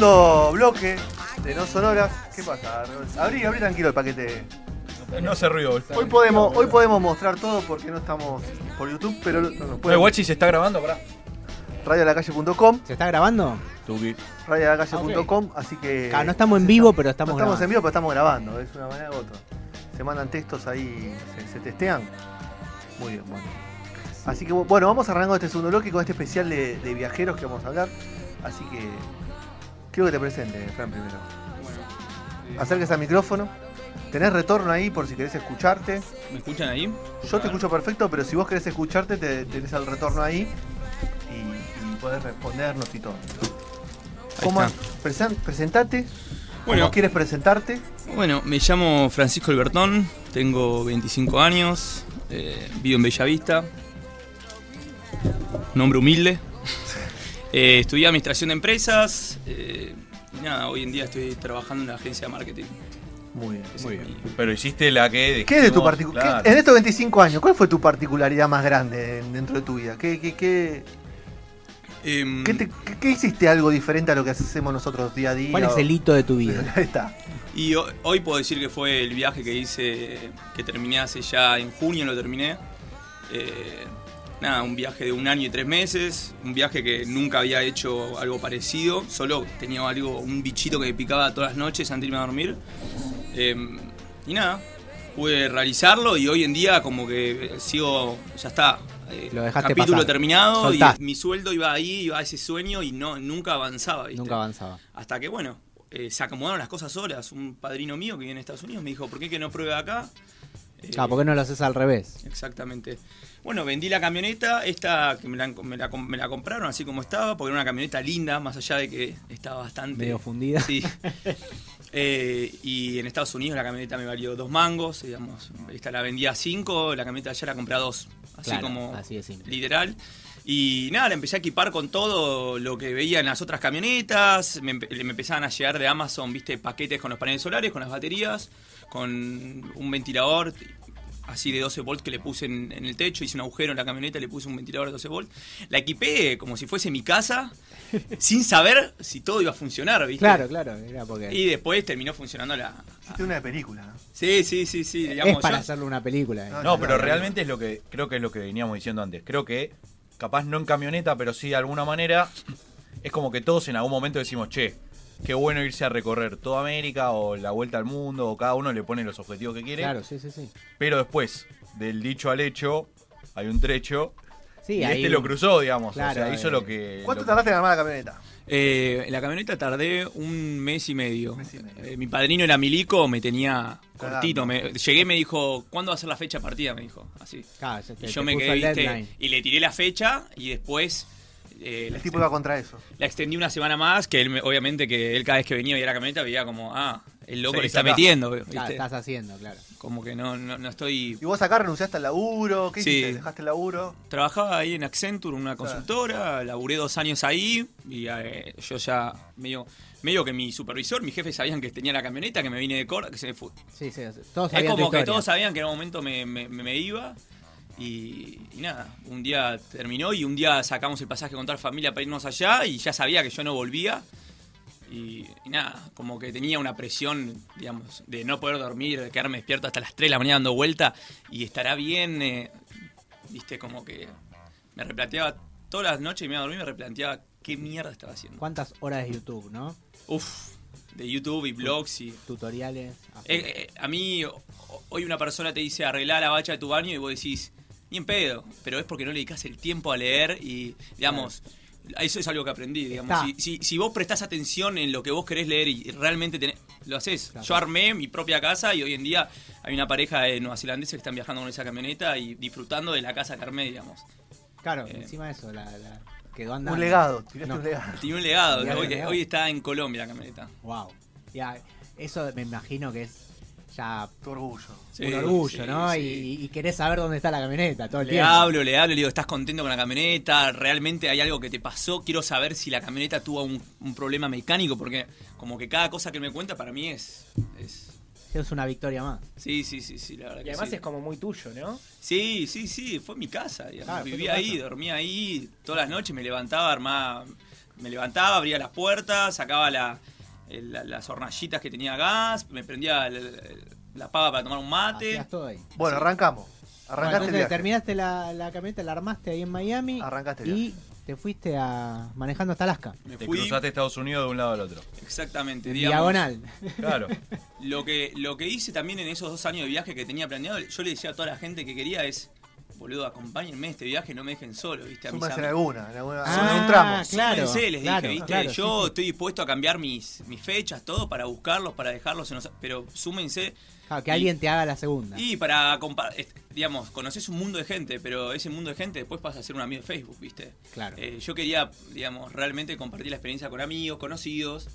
Segundo bloque de No Sonoras. ¿Qué pasa? Abrí, abrí tranquilo el paquete. No hace ruido. Hoy podemos, hoy podemos mostrar todo porque no estamos por YouTube, pero no nos pueden. Guachi se está grabando, pará. Radiolacalle.com, ¿Se está grabando? Tuki. radiolacalle.com, así que. Claro, no estamos en vivo, pero No estamos, estamos en grabando. vivo, pero estamos grabando, es una manera u otra. Se mandan textos ahí, se, se testean. Muy bien, bueno. Así que bueno, vamos arrancando este segundo bloque con este especial de, de viajeros que vamos a hablar. Así que quiero que te presente, Fran, primero. Acerques al micrófono. Tenés retorno ahí por si querés escucharte. ¿Me escuchan ahí? Yo te escucho perfecto, pero si vos querés escucharte, te, tenés el retorno ahí y, y podés respondernos y todo. ¿Cómo presen- presentate. Bueno. ¿Cómo quieres presentarte? Bueno, me llamo Francisco Albertón, tengo 25 años, eh, vivo en Bellavista, nombre humilde. Eh, estudié administración de empresas eh, y nada, hoy en día estoy trabajando en una agencia de marketing. Muy bien. Muy bien. Pero hiciste la que. ¿Qué es de tu particularidad? claro. En estos 25 años, ¿cuál fue tu particularidad más grande en- dentro de tu vida? ¿Qué, qué, qué, Em, qué te- qué- qué hiciste algo diferente a lo que hacemos nosotros día a día? ¿Cuál es el hito de tu vida? Ahí está. Y ho- hoy puedo decir que fue el viaje que hice, que terminé hace ya en junio, lo terminé. Eh, nada, un viaje de un año y tres meses, un viaje que nunca había hecho algo parecido, solo tenía algo, un bichito que me picaba todas las noches antes de irme a dormir. Eh, y nada, pude realizarlo y hoy en día como que sigo, ya está. eh, Lo dejaste capítulo pasar. terminado y mi sueldo iba ahí, iba a ese sueño y no nunca avanzaba. ¿viste? Nunca avanzaba. Hasta que, bueno, eh, se acomodaron las cosas solas. Un padrino mío que vive en Estados Unidos me dijo, ¿por qué que no pruebe acá? Eh, Ah, ¿por qué no lo haces al revés? Exactamente. Bueno, vendí la camioneta, esta que me la, me la me la compraron así como estaba, porque era una camioneta linda, más allá de que estaba bastante... Medio fundida. Sí. Eh, y en Estados Unidos la camioneta me valió dos mangos, digamos. Esta la vendía a cinco, la camioneta allá la compré a dos. Así Claro, como así de simple. literal. Y nada, la empecé a equipar con todo lo que veía en las otras camionetas. Me, empe- me empezaban a llegar de Amazon, viste, paquetes con los paneles solares, con las baterías, con un ventilador así de 12 volts que le puse en, en el techo, hice un agujero en la camioneta, le puse un ventilador de 12 volts. La equipé como si fuese mi casa, sin saber si todo iba a funcionar, ¿viste? Claro, claro, era porque Y después terminó funcionando la... Hiciste una de película, ¿no? Sí, sí, sí, sí. Digamos, es para yo- hacerle una película. eh. No, No, pero no, realmente es lo que. Creo que es lo que veníamos diciendo antes. Creo que, capaz no en camioneta, pero sí de alguna manera. Es como que todos en algún momento decimos, che, qué bueno irse a recorrer toda América o la vuelta al mundo, o cada uno le pone los objetivos que quiere. Claro, sí, sí, sí. Pero después, del dicho al hecho, hay un trecho. Sí, y ahí- este lo cruzó, digamos. Claro, o sea, hizo eh, lo que. ¿Cuánto lo que- tardaste en armar la camioneta? Eh, en la camioneta tardé un mes y medio. Mes y medio. Eh, mi padrino era milico, me tenía cortito. Me, llegué y me dijo, ¿cuándo va a ser la fecha de partida? Me dijo, así. Claro, Y te yo me quedé, ¿viste? y le tiré la fecha y después eh, El tipo iba contra eso. la extendí una semana más, que él, me- obviamente que él cada vez que venía y veía la camioneta veía como, ah, el loco Sí, le está acá. metiendo, ¿viste? Claro, estás haciendo, claro. Como que no, no, no estoy... ¿Y vos acá renunciaste al laburo? ¿Qué Sí. hiciste? ¿Dejaste el laburo? Trabajaba ahí en Accenture, una consultora, laburé dos años ahí y eh, yo ya medio, medio que mi supervisor, mi jefe sabían que tenía la camioneta, que me vine de Córdoba, que se me fue. Sí, sí, todos Es sabían tu como que todos sabían que en un momento me, me- me- me iba y, y nada, un día terminó y un día sacamos el pasaje con toda la familia para irnos allá y ya sabía que yo no volvía. Y, y nada, como que tenía una presión, digamos, de no poder dormir, de quedarme despierto hasta las 3 de la mañana dando vuelta y estará bien, eh, viste, como que me replanteaba todas las noches y me iba a dormir, me replanteaba qué mierda estaba haciendo. ¿Cuántas horas de YouTube, no? Uf, de YouTube y blogs y... Tutoriales. Eh, eh, a mí, hoy una persona te dice arreglar la bacha de tu baño y vos decís, ni en pedo, pero es porque no le dedicas el tiempo a leer y, digamos, eso es algo que aprendí, digamos. Si, si, si vos prestás atención en lo que vos querés leer y realmente tenés- lo haces. Claro. Yo armé mi propia casa y hoy en día hay una pareja de neozelandeses que están viajando con esa camioneta y disfrutando de la casa que armé, digamos. Claro, eh, encima de eso, la, la- quedó andando. Un legado, tiraste No. un legado. Tiene un legado. Tiene un Hoy, legado. hoy está en Colombia la camioneta. Wow. Ya, eso me imagino que es ya Tu orgullo. Sí, un orgullo, sí, ¿no? sí. Y, y querés saber dónde está la camioneta todo el Le tiempo. hablo, le hablo, le digo, ¿estás contento con la camioneta? ¿Realmente hay algo que te pasó? Quiero saber si la camioneta tuvo un, un problema mecánico, porque como que cada cosa que me cuenta para mí es... es- Es una victoria más. Sí, sí, sí, sí, la verdad Y que además sí. es como muy tuyo, ¿no? Sí, sí, sí, fue mi casa. Ah, Vivía ahí, casa. dormía ahí, todas las noches me levantaba, armaba, me levantaba, abría las puertas, sacaba la, el- las hornallitas que tenía gas, me prendía el- el- la pava para tomar un mate. Todo ahí. Bueno, arrancamos. Bueno, Arrancaste el entonces viaje. terminaste la, la camioneta, la armaste ahí en Miami Arrancaste el y te fuiste a manejando hasta Alaska. Me Te fui, cruzaste Estados Unidos de un lado al otro. exactamente, digamos. diagonal. Claro. Lo que, lo que hice también en esos dos años de viaje que tenía planeado, yo le decía a toda la gente que quería es, boludo, acompáñenme en este viaje, no me dejen solo, ¿viste? A mis Súmense en alguna, en alguna Ah, tramo. claro, Súmense, les claro, dije, ¿viste? claro, yo sí, sí. estoy dispuesto a cambiar mis, mis fechas, todo, para buscarlos, para dejarlos en los- Pero súmense. Claro, que Y- alguien te haga la segunda. Y para digamos, conoces un mundo de gente, pero ese mundo de gente después pasa a ser un amigo de Facebook, ¿viste? Claro. Eh, yo quería, digamos, realmente compartir la experiencia con amigos, conocidos,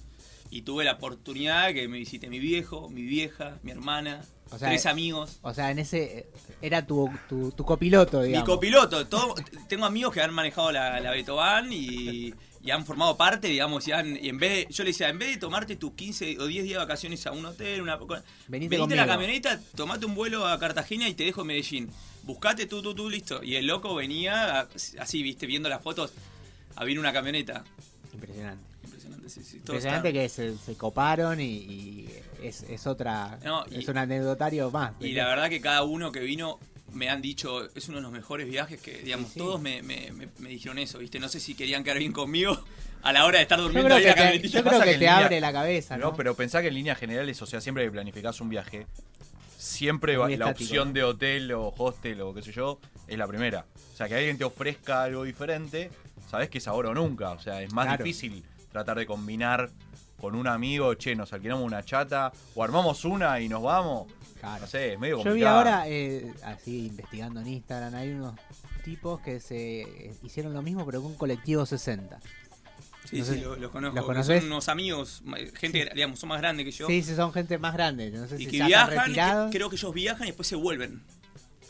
y tuve la oportunidad que me visite mi viejo, mi vieja, mi hermana, O sea, tres amigos. O sea, en ese era tu, tu, tu copiloto, digamos. Mi copiloto, todo, tengo amigos que han manejado la, la Betoban y, y han formado parte, digamos, y, han- y en vez de- yo le decía, en vez de tomarte tus 15 o 10 días de vacaciones a un hotel, una Venite venite a la camioneta, tomate un vuelo a Cartagena y te dejo en Medellín. Buscate tú, tú, tú, listo. Y el loco venía así, viste, viendo las fotos, a una camioneta. Impresionante. Impresionante, sí, sí. todo Impresionante está- que se, se coparon y, y es, es otra. No, y- es un anecdotario más. Y la verdad que cada uno que vino me han dicho, es uno de los mejores viajes que, digamos, Sí, sí. todos me, me- me- me dijeron eso, ¿viste? No sé si querían quedar bien conmigo a la hora de estar Yo durmiendo creo ahí que en la te, yo creo que que te en línea- abre la cabeza, ¿no? No, pero pensá que en líneas generales, o sea, siempre que planificás un viaje, siempre va- la opción ¿no? de hotel o hostel o qué sé yo es la primera. O sea, que alguien te ofrezca algo diferente, sabes que es ahora o nunca. O sea, es más Claro. difícil tratar de combinar con un amigo, che, nos alquilamos una chata o armamos una y nos vamos. Claro. No sé, es medio Yo complicado. vi ahora, eh, así investigando en Instagram, hay unos tipos que se eh, hicieron lo mismo, pero con un colectivo 60. Sí, no sí, sé, lo- los conozco. ¿los? Son unos amigos, gente, digamos, son más grandes que yo. Sí, sí, son gente más grande. No sé y si que viajan, que- creo que ellos viajan y después se vuelven.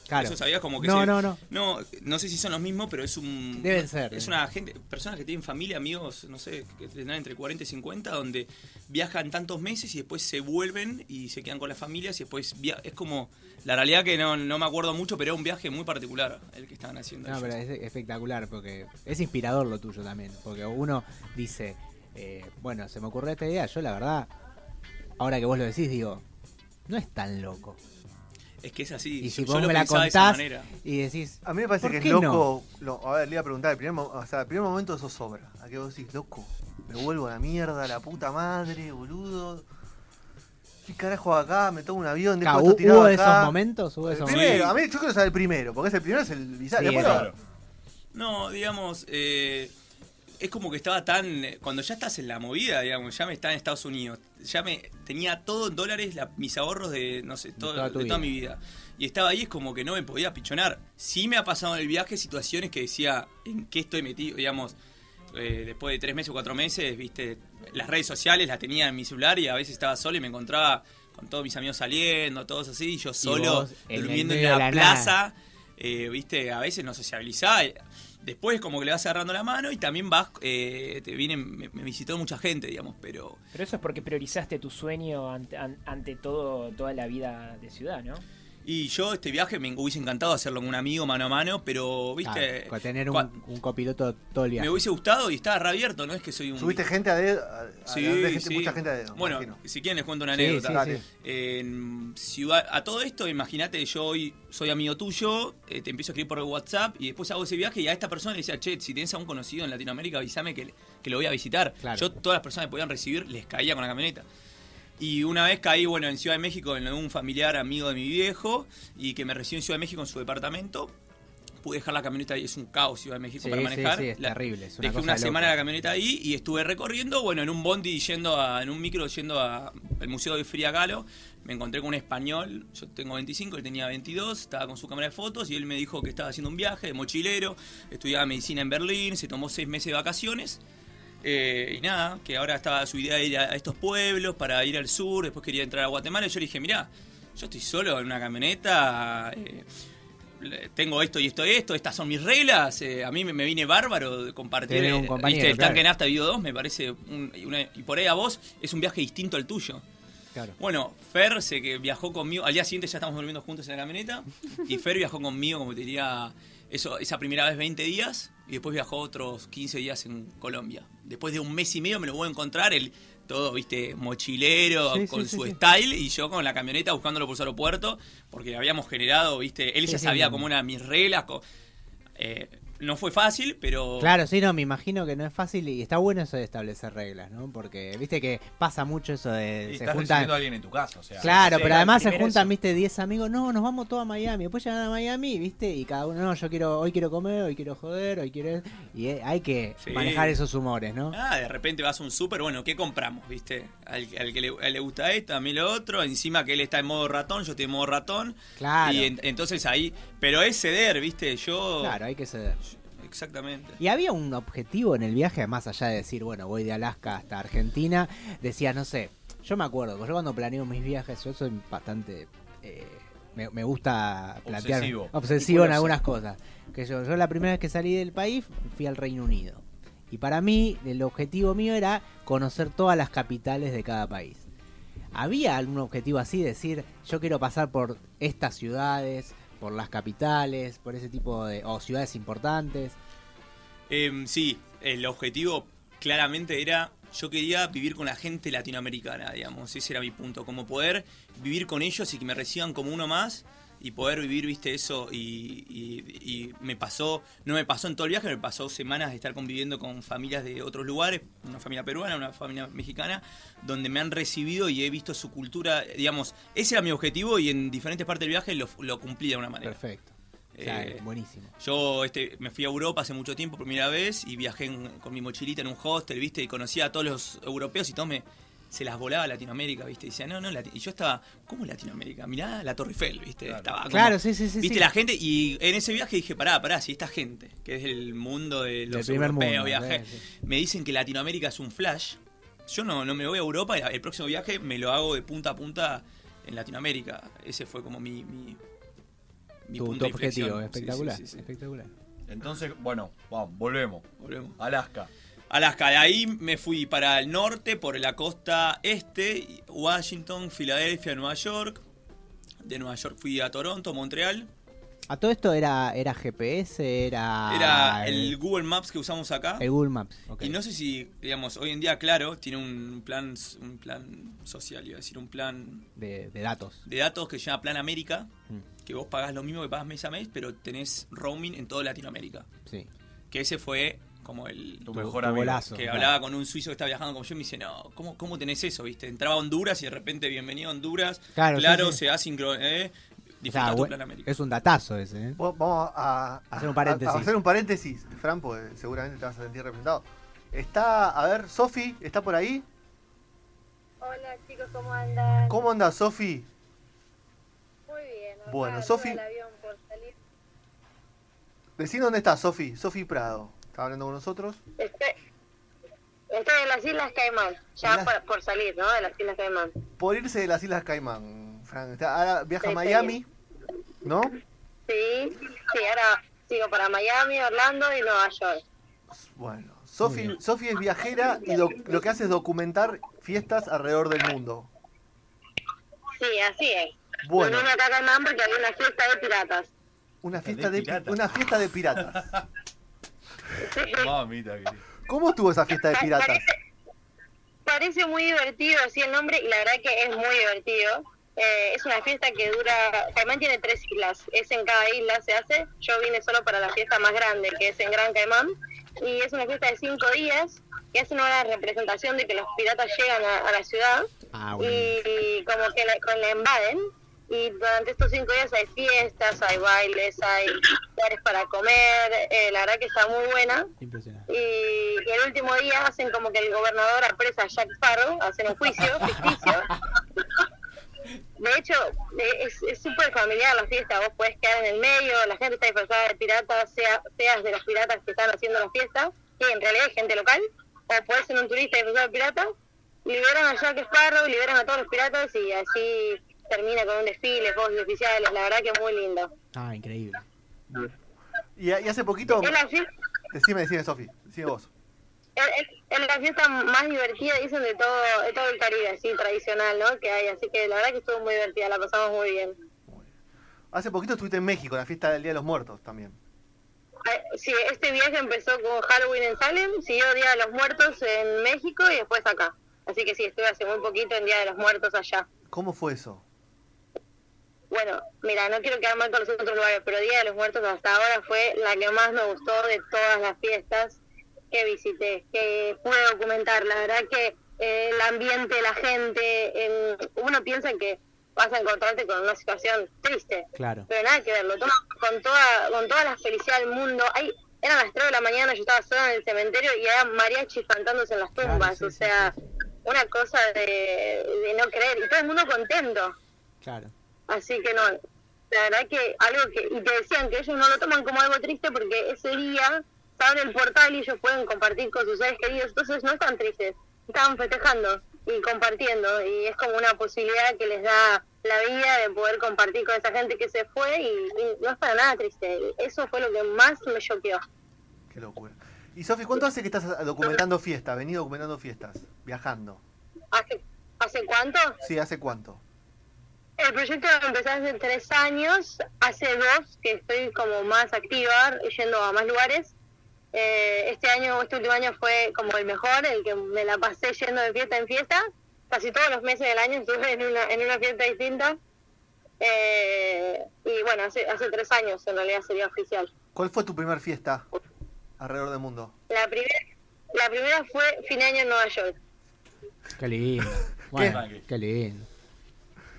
Claro. Eso sabías como que No, se- no, no. No, no sé si son los mismos, pero es un. Deben ser, Es eh. una gente, personas que tienen familia, amigos, no sé, que tendrán entre 40 y 50, donde viajan tantos meses y después se vuelven y se quedan con las familias y después via- es como. La realidad que no, no me acuerdo mucho, pero era un viaje muy particular el que estaban haciendo. No, ellos. pero es espectacular porque es inspirador lo tuyo también. Porque uno dice, eh, bueno, se me ocurrió esta idea. Yo, la verdad, ahora que vos lo decís, digo, no es tan loco. Es que es así. Y si yo vos lo me la pensaba de esa contás y decís, A mí me parece ¿Por que es qué loco. lo- a ver, le iba a preguntar, el primer, o sea, el primer momento eso sobra. A que vos decís, loco, me vuelvo a la mierda, la puta madre, boludo. ¿Qué carajo acá? Me tomo un avión, dejo esto ¿hu- tirado ¿hubo acá. esos momentos? ¿Hubo El esos primero, momentos? a mí yo quiero saber el primero, porque es el primero es el bizarro. Sí, es Claro. No, digamos, eh, es como que estaba tan. eh, Cuando ya estás en la movida, digamos, ya me estaba en Estados Unidos, ya me tenía todo en dólares, la- mis ahorros de, no sé, todo, toda de toda mi vida. Y estaba ahí, es como que no me podía pichonar. Sí me ha pasado en el viaje situaciones que decía, ¿en qué estoy metido? Digamos, eh, después de tres meses o cuatro meses, viste, las redes sociales las tenía en mi celular y a veces estaba solo y me encontraba con todos mis amigos saliendo, todos así, y yo solo vos en el durmiendo en la, la plaza, eh, viste, a veces no sociabilizaba. Después como que le vas agarrando la mano y también vas, eh, te vienen, me, me visitó mucha gente, digamos, pero Pero eso es porque priorizaste tu sueño ante, an- ante todo toda la vida de ciudad, ¿no? Y yo este viaje me hubiese encantado hacerlo con un amigo mano a mano, pero, viste, Claro, con tener un, un copiloto todo el viaje. me hubiese gustado y estaba reabierto, no es que soy un... Subiste gente a dedo. a- a- Sí, de gente- sí. Mucha gente a dedo. Bueno, imagino. si quieren les cuento una anécdota. sí. En ciudad, a todo esto, imagínate, yo hoy soy amigo tuyo, eh, te empiezo a escribir por WhatsApp y después hago ese viaje y a esta persona le decía, che, si tenés a un conocido en Latinoamérica, avísame que, que lo voy a visitar. Claro. Yo, todas las personas que podían recibir, les caía con la camioneta. Y una vez caí, bueno, en Ciudad de México, en un familiar amigo de mi viejo, y que me recibió en Ciudad de México en su departamento. Pude dejar la camioneta ahí, es un caos Ciudad de México Sí, para sí, manejar. sí, es La- terrible, es una dejé cosa una loca. semana la camioneta ahí y estuve recorriendo, bueno, en un bondi yendo a, en un micro yendo a el Museo de Frida Kahlo, me encontré con un español, yo tengo 25, él tenía 22, estaba con su cámara de fotos y él me dijo que estaba haciendo un viaje de mochilero, estudiaba medicina en Berlín, se tomó seis meses de vacaciones. Eh, y nada, que ahora estaba su idea de ir a, estos pueblos para ir al sur, después quería entrar a Guatemala. Y yo le dije, mirá, yo estoy solo en una camioneta, eh, tengo esto y esto y esto, estas son mis reglas. eh, a mí me, me vine bárbaro de compartir un compañero, ¿viste? el claro. tanque nafta Bio 2, me parece. un- y una- y por ahí a vos es un viaje distinto al tuyo. Claro. Bueno, Fer se que viajó conmigo, al día siguiente ya estamos durmiendo juntos en la camioneta, y Fer viajó conmigo, como te diría, eso, esa primera vez 20 días, y después viajó otros 15 días en Colombia. Después de un mes y medio me lo voy a encontrar, él todo, viste, mochilero, Sí, con sí, su sí. style, y yo con la camioneta buscándolo por su aeropuerto, porque habíamos generado, viste, él ya sabía como una mis reglas, eh, no fue fácil, pero... Claro, sí, no, me imagino que no es fácil y está bueno eso de establecer reglas, ¿no? Porque viste que pasa mucho eso de Y se estás juntan recibiendo a alguien en tu casa, o sea. Claro, Sí, pero además se juntan, eso. viste, 10 amigos, no, nos vamos todos a Miami, después llegan a Miami, viste, y cada uno, no, yo quiero, hoy quiero comer, hoy quiero joder, hoy quiero... Y eh, hay que Sí. manejar esos humores, ¿no? Ah, de repente vas a un súper, bueno, ¿qué compramos? ¿Viste? Al, al que le, a él le gusta esto, a mí lo otro, encima que él está en modo ratón, yo estoy en modo ratón. Claro, Y en- entonces ahí, pero es ceder, ¿viste? Yo... claro, hay que ceder. Exactamente. Y había un objetivo en el viaje, más allá de decir, bueno, voy de Alaska hasta Argentina, decía, no sé, yo me acuerdo, yo cuando planeo mis viajes, yo soy bastante... eh, me, me gusta plantear Obsesivo. obsesivo en algunas cosas. Que yo, yo la primera vez que salí del país fui al Reino Unido. Y para mí, el objetivo mío era conocer todas las capitales de cada país. ¿Había algún objetivo así? Decir, yo quiero pasar por estas ciudades, por las capitales, por ese tipo de... o ciudades importantes. Em, sí, el objetivo claramente era, yo quería vivir con la gente latinoamericana, digamos, ese era mi punto, como poder vivir con ellos y que me reciban como uno más y poder vivir, viste, eso y, y- y me pasó, no me pasó en todo el viaje, me pasó semanas de estar conviviendo con familias de otros lugares, una familia peruana, una familia mexicana, donde me han recibido y he visto su cultura, digamos, ese era mi objetivo y en diferentes partes del viaje lo, lo cumplí de una manera. Perfecto. O sea, Eh, buenísimo. yo este, me fui a Europa hace mucho tiempo primera vez y viajé en- con mi mochilita en un hostel, ¿viste? Y conocía a todos los europeos y todos me, se las volaba a Latinoamérica, ¿viste? Y decía, no, no, Lati-". y yo estaba, ¿cómo Latinoamérica? Mirá la Torre Eiffel, ¿viste? Claro. Estaba como- Claro, sí, sí, sí. ¿Viste sí. la gente? Y en ese viaje dije, pará, pará, si esta gente, que es el mundo de los primer europeos, mundo, viaje, eh, sí. me dicen que Latinoamérica es un flash. Yo no, no me voy a Europa, el próximo viaje me lo hago de punta a punta en Latinoamérica. Ese fue como mi, mi, mi tu, punto tu de objetivo, Sí, espectacular. sí, sí, sí. espectacular. Entonces, bueno, vamos, volvemos. Volvemos. Alaska. Alaska, de ahí me fui para el norte, por la costa este, Washington, Filadelfia, Nueva York. De Nueva York fui a Toronto, Montreal. A todo esto era, era GPS, era. Era el Google Maps que usamos acá. El Google Maps. Y no sé si, digamos, hoy en día, claro, tiene un plan, un plan social, iba a decir, un plan de, de datos. de datos que se llama Plan América, Mm, que vos pagás lo mismo que pagas mes a mes, pero tenés roaming en toda Latinoamérica. Sí. Que ese fue como el, Tu Tu- mejor tu amigo. golazo. que claro. hablaba con un suizo que está viajando como yo y me dice, no, ¿cómo, cómo tenés eso? viste Entraba a Honduras y de repente, bienvenido a Honduras. Claro, Claro, sí, sí. se asíncrono, ¿eh? O Disfruta sea, tu bu- Plan América. es un datazo ese, ¿eh? Vamos a, a- Hacer un a- paréntesis. a hacer un paréntesis, Fran, porque seguramente te vas a sentir representado. Está, a ver, Sofi, ¿está por ahí? Hola chicos, ¿cómo andan? ¿Cómo anda Sofi? Muy bien. acá Bueno, Sofi-. Decí dónde está Sofi, Sofi Prado. Está hablando con nosotros. Estoy, estoy en las Islas Caimán, ya Las- por, por salir, ¿no? De las Islas Caimán. Por irse de las Islas Caimán, Fran. Está- ahora viaja a Miami, ¿no? Sí, sí, ahora sigo para Miami, Orlando y Nueva York. Bueno, Sofi, Sofi es viajera y lo que hace es documentar fiestas alrededor del mundo. Sí, así es. Bueno, Vine acá a Caimán porque había una fiesta de piratas. una De fiesta de, pi- piratas. una fiesta de piratas. Mamita. ¿Cómo estuvo esa fiesta de piratas? Parece, parece muy divertido así el nombre y la verdad que es muy divertido. Eh, es una fiesta que dura, Caimán tiene tres islas, es en cada isla se hace. Yo vine solo para la fiesta más grande que es en Gran Caimán y es una fiesta de cinco días que hacen una representación de que los piratas llegan a, a la ciudad Ah, bueno. y como que la, con la invaden y durante estos cinco días hay fiestas, hay bailes, hay lugares para comer, eh, la verdad que está muy buena Impresionante. y, y el último día hacen como que el gobernador apresa a Jack Sparrow, hacen un juicio ficticio de hecho, eh, es es súper familiar la fiesta. Vos podés quedar en el medio, la gente está disfrazada de piratas, sea, seas de los piratas que están haciendo la fiesta, que en realidad es gente local, o podés ser un turista disfrazado de pirata. Liberan a Jack Sparrow, liberan a todos los piratas y así termina con un desfile, fuegos oficiales. La verdad que es muy lindo. Ah, increíble. Y, y hace poquito. Fiesta. Decime, decime, Sofi. Decime vos. Es, la fiesta más divertida, dicen, de todo, de todo el Caribe, así tradicional, ¿no? Que hay, así que la verdad que estuvo muy divertida, la pasamos muy bien. Hace poquito estuviste en México, en la fiesta del Día de los Muertos también. Sí, este viaje empezó con Halloween en Salem, siguió Día de los Muertos en México y después acá. Así que sí, estuve hace muy poquito en Día de los Muertos allá. ¿Cómo fue eso? Bueno, mira, no quiero quedar mal con los otros lugares, pero Día de los Muertos hasta ahora fue la que más me gustó de todas las fiestas que visité, que pude documentar. La verdad que eh, el ambiente, la gente, uno piensa que vas a encontrarte con una situación triste, Claro. pero nada que ver, lo toman con toda, con toda la felicidad del mundo. Hay, eran las 3 de la mañana, yo estaba sola en el cementerio y había mariachis cantándose en las Claro, tumbas, sí, o sí, sea, sí, una cosa de, de no creer, y todo el mundo contento. Claro. Así que no, la verdad que algo que, y te decían que ellos no lo toman como algo triste porque ese día se abre el portal y ellos pueden compartir con sus seres queridos, entonces no están tristes, están festejando y compartiendo y es como una posibilidad que les da la vida de poder compartir con esa gente que se fue y, y no es para nada triste, eso fue lo que más me choqueó. Qué locura. Y Sofi, ¿cuánto hace que estás documentando fiestas? Vení documentando fiestas, viajando. ¿Hace, ¿Hace cuánto? Sí, ¿hace cuánto? El proyecto lo empecé hace tres años, hace dos que estoy como más activa, yendo a más lugares. Eh, este año, este último año fue como el mejor, el que me la pasé yendo de fiesta en fiesta. Casi todos los meses del año estuve en una, en una fiesta distinta. Eh, y bueno, hace, hace tres años en realidad sería oficial. ¿Cuál fue tu primer fiesta alrededor del mundo? La, primera la primera fue fin de año en Nueva York. Qué lindo. Bueno, qué lindo.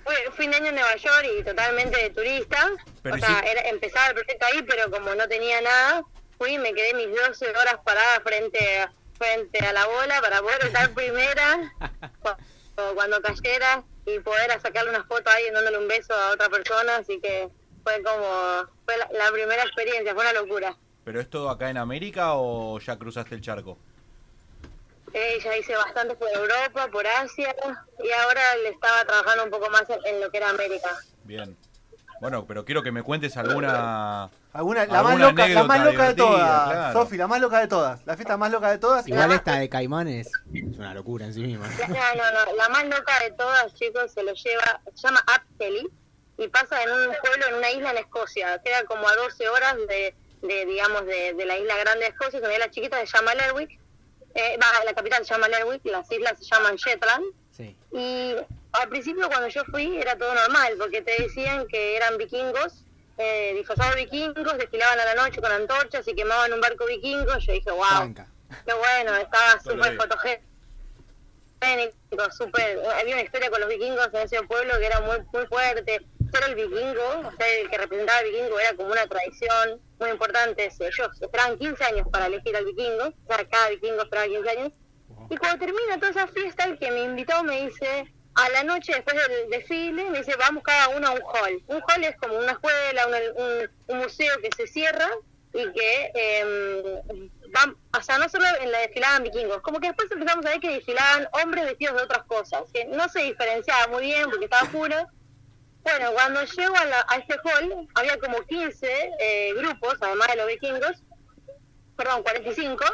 Fue fin de año en Nueva York y totalmente de turista. Pero o sea, era, empezaba el proyecto ahí, pero como no tenía nada, fui y me quedé mis 12 horas parada frente a, frente a la bola para poder estar primera cu- cuando cayera y poder sacarle una foto ahí dándole un beso a otra persona. Así que fue como, fue la, la primera experiencia, fue una locura. ¿Pero es todo acá en América o ya cruzaste el charco? Eh, ya hice bastante por Europa, por Asia y ahora le estaba trabajando un poco más en, en lo que era América. Bien. Bueno, pero quiero que me cuentes alguna... Alguna, la más loca, la más loca de todas, claro. Sofi, la más loca de todas, la fiesta más loca de todas. Igual esta de Caimanes es una locura en sí misma. La- No, no, no, la más loca de todas, chicos, se lo lleva, se llama Aptely y pasa en un pueblo, en una isla en Escocia. Queda como a 12 horas de, de digamos, de, de la isla grande de Escocia, que la chiquita se llama Lerwick. Eh, va, la capital se llama Lerwick, las islas se llaman Shetland. Sí. Y al principio cuando yo fui era todo normal, porque te decían que eran vikingos, eh, disfrazados de vikingos, desfilaban a la noche con antorchas y quemaban un barco vikingo. Yo dije, wow, qué bueno, estaba súper fotogénico, súper... Había una historia con los vikingos en ese pueblo que era muy muy fuerte. Ser el vikingo, o sea, el que representaba al vikingo era como una tradición muy importante. Ellos esperaban 15 años para elegir al vikingo, o sea, cada vikingo esperaba 15 años. Y cuando termina toda esa fiesta, el que me invitó me dice, a la noche después del desfile, me dice, vamos cada uno a un hall. Un hall es como una escuela, un, un- un museo que se cierra y que eh, van, o sea, no solo en la desfilaban vikingos, como que después empezamos a ver que desfilaban hombres vestidos de otras cosas, que no se diferenciaba muy bien porque estaba oscuro. Bueno, cuando llego a, la- a este hall, había como 15 eh, grupos, además de los vikingos, perdón, 45,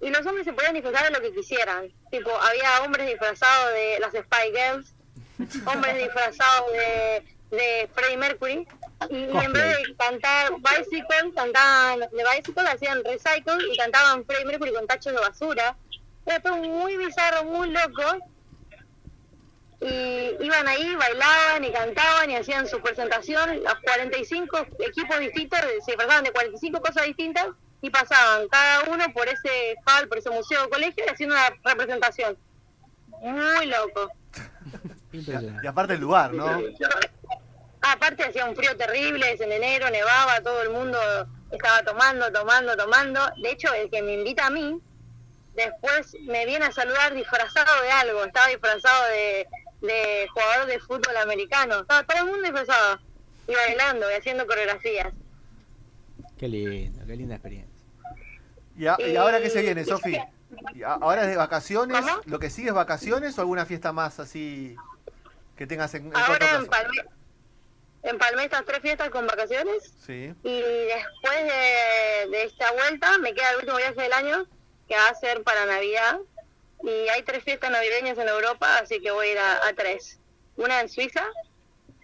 y los hombres se podían disfrazar de lo que quisieran. Tipo, había hombres disfrazados de las Spy Girls, hombres disfrazados de, de Freddie Mercury, y, y en vez de cantar Bicycle, cantaban de Bicycle, hacían Recycle y cantaban Freddie Mercury con tachos de basura. Era todo muy bizarro, muy loco. Y iban ahí, bailaban y cantaban y hacían su presentación. Los 45 equipos distintos se disfrazaban de 45 cosas distintas y pasaban cada uno por ese hall, por ese museo o colegio y haciendo una representación. Muy loco. Y aparte el lugar, ¿no? Aparte hacía un frío terrible, es en enero, nevaba, todo el mundo estaba tomando, tomando, tomando. De hecho, el que me invita a mí, después me viene a saludar disfrazado de algo. Estaba disfrazado de, de jugador de fútbol americano. Estaba todo el mundo disfrazado. Y bailando y haciendo coreografías. Qué lindo, qué linda experiencia. ¿Y, a- y ahora qué se viene, Sofi? ¿Y a- ¿Ahora es de vacaciones? ¿Cómo? ¿Lo que sigue es vacaciones o alguna fiesta más así que tengas en, en Ahora empalmé estas tres fiestas con vacaciones. Sí. Y después de, de esta vuelta me queda el último viaje del año, que va a ser para Navidad. Y hay tres fiestas navideñas en Europa, así que voy a ir a, a tres. Una en Suiza,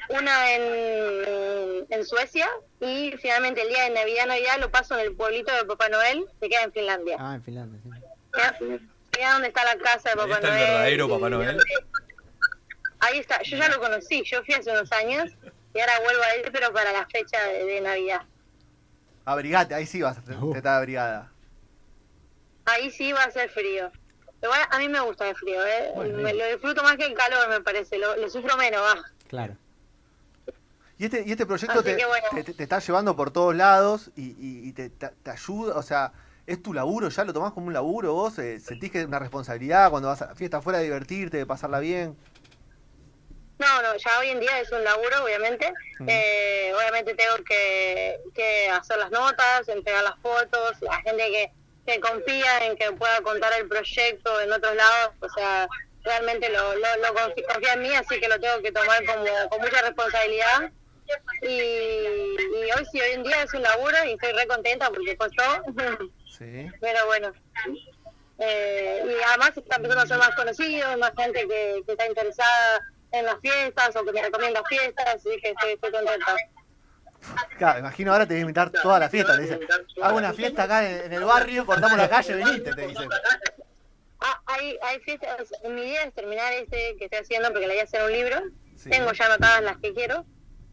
una en, en Suecia y finalmente el día de Navidad, Navidad lo paso en el pueblito de Papá Noel, que queda en Finlandia. Ah, en Finlandia, sí. Queda, queda donde está la casa de Papá está el Noel. verdadero y Papá Noel? Ahí está, yo ya lo conocí, yo fui hace unos años y ahora vuelvo a ir, pero para la fecha de, de Navidad. Abrigate, ahí sí vas a Uh. estar abrigada. Ahí sí va a ser frío. Igual a mí me gusta el frío, ¿eh? Bueno, Me- lo disfruto más que el calor, me parece. Lo, lo sufro menos, va. Claro. Y este, y este proyecto te, bueno. te, te- te está llevando por todos lados y, y- y te, te- te ayuda, o sea, ¿es tu laburo? ¿Ya lo tomás como un laburo vos? Eh, ¿Sentís que es una responsabilidad cuando vas a fiesta afuera de divertirte, de pasarla bien? No, no, ya hoy en día es un laburo, obviamente. Mm. Eh, obviamente tengo que, que hacer las notas, entregar las fotos, la gente que, que confía en que pueda contar el proyecto en otros lados, o sea, realmente lo, lo, lo confía en mí, así que lo tengo que tomar como, con mucha responsabilidad. Y, y hoy sí, hoy en día es un laburo y estoy re contenta porque costó. Sí. Pero bueno. Eh, y además está empezando a ser más conocido, más gente que, que está interesada en las fiestas o que me recomienda fiestas, así que estoy, estoy contenta. Claro, imagino ahora te voy a invitar toda la fiesta. Te dicen, hago una fiesta acá en, en el barrio, cortamos la calle, venite, te dicen. Ah, hay, hay fiestas, mi idea es terminar este que estoy haciendo porque le voy a hacer un libro, Sí. tengo ya anotadas las que quiero,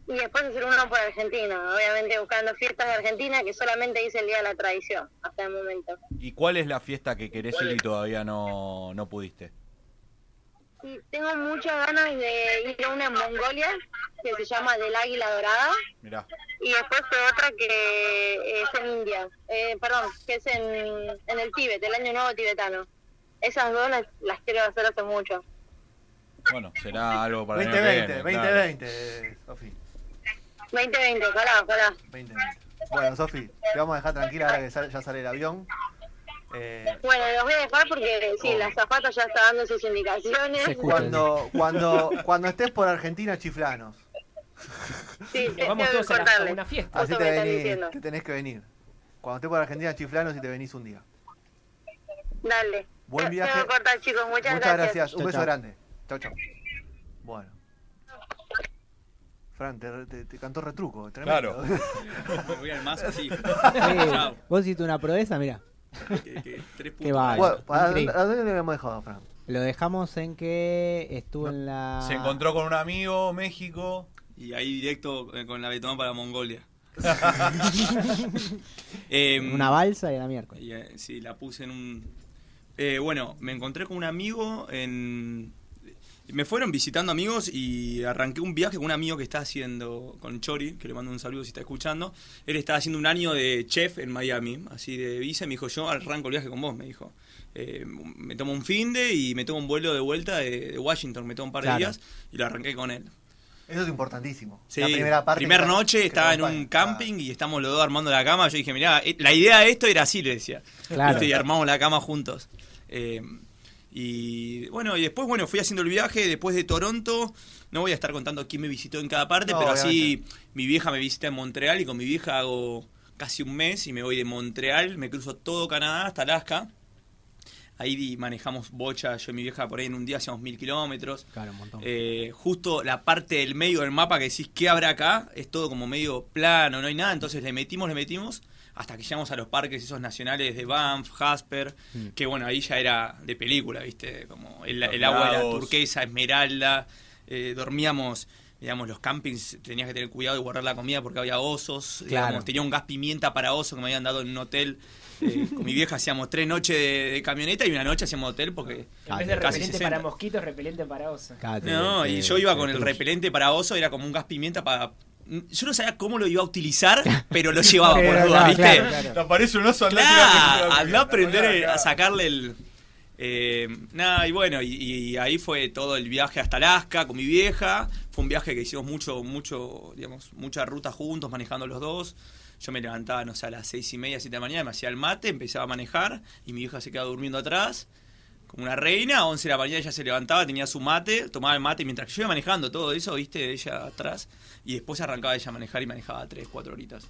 y después hacer uno por Argentina, obviamente buscando fiestas de Argentina que solamente hice el Día de la Tradición hasta el momento. ¿Y cuál es la fiesta que querés ir y todavía no, no pudiste? Tengo muchas ganas de ir a una en Mongolia que se llama Del Águila Dorada. Mirá. Y después fue otra que es en India, eh, perdón, que es en, en el Tíbet, el Año Nuevo Tibetano. Esas dos las, las quiero hacer hace mucho. Bueno, será algo para el año que 2020, viene, claro. 2020, Sofi. 2020, ojalá, ojalá. 2020. Bueno, Sofi, te vamos a dejar tranquila ahora que sale- ya sale el avión. Eh, Bueno, los voy a dejar porque sí, la zafata ya está dando sus indicaciones. Cuando, cuando, cuando estés por Argentina, chiflanos. Sí, vamos todos a, la- a una fiesta. Así te, venís, te tenés que venir. Cuando estés por Argentina, chiflanos y te venís un día. Dale. Buen viaje. cortar, chicos. Muchas, Muchas gracias. gracias. Un Chau, beso chau. grande. Chau, chau. Bueno. Fran, te, te- te cantó retruco. Tremendo. Claro. Me voy al más así. Sí, Chao. vos hiciste una proeza, mira. Que- que tres puntos. Qué bárbaro. Bueno, ¿a dónde, le habíamos dejado, Fran? Lo dejamos en que estuvo en la. Se encontró con un amigo, México. Y ahí directo eh, con la Betón para Mongolia. Em, Una balsa y la miércoles. Y, eh, sí, la puse en un... Eh, bueno, me encontré con un amigo en... Me fueron visitando amigos y arranqué un viaje con un amigo que está haciendo, con Chori, que le mando un saludo si está escuchando. Él está haciendo un año de chef en Miami, así de visa, y me dijo, yo arranco el viaje con vos, me dijo. Eh, me tomo un fin de y me tomo un vuelo de vuelta de, de Washington, me tomo un par de Claro. días y lo arranqué con él. Eso es importantísimo. Sí, la primera parte. primera que- noche que estaba en un camping y estamos los dos armando la cama. Yo dije, mirá, eh, la idea de esto era así, le decía. Claro. ¿Viste? Y armamos la cama juntos. Eh, y bueno, y después, bueno, fui haciendo el viaje. Después de Toronto, no voy a estar contando quién me visitó en cada parte, No, pero así mi vieja me visita en Montreal y con mi vieja hago casi un mes y me voy de Montreal, me cruzo todo Canadá hasta Alaska. Ahí manejamos bocha, yo y mi vieja por ahí en un día hacíamos mil kilómetros. Claro, un montón. Eh, justo la parte del medio del mapa que decís qué habrá acá, es todo como medio plano, no hay nada, entonces le metimos, le metimos, hasta que llegamos a los parques esos nacionales de Banff, Jasper, Mm. que bueno, ahí ya era de película, ¿viste? Como el, el agua era turquesa, esmeralda, eh, dormíamos, digamos, los campings, tenías que tener cuidado de guardar la comida porque había osos, Claro. digamos, tenía un gas pimienta para oso que me habían dado en un hotel. eh, con mi vieja hacíamos tres noches de, de camioneta y una noche hacíamos hotel porque En vez de casi repelente 60. para mosquitos, repelente para te- No, y yo iba con el repelente para oso, era como un gas pimienta para... Yo no sabía cómo lo iba a utilizar, pero lo llevaba por no, ¿viste? claro, claro. Te aparece un oso Claro, andá a aprender a sacarle el, Eh, nada, y bueno, y, y ahí fue todo el viaje hasta Alaska con mi vieja. Fue un viaje que hicimos mucho, mucho, digamos, mucha ruta juntos, manejando los dos. Yo me levantaba, no sé, a las seis y media, siete de la mañana, me hacía el mate, empezaba a manejar y mi vieja se quedaba durmiendo atrás. Como una reina, a 11 de la mañana ella se llegaba, tenía su mate, tomaba el mate mientras yo iba manejando todo eso, viste, ella atrás. Y después arrancaba ella a manejar y manejaba 3, 4 horitas.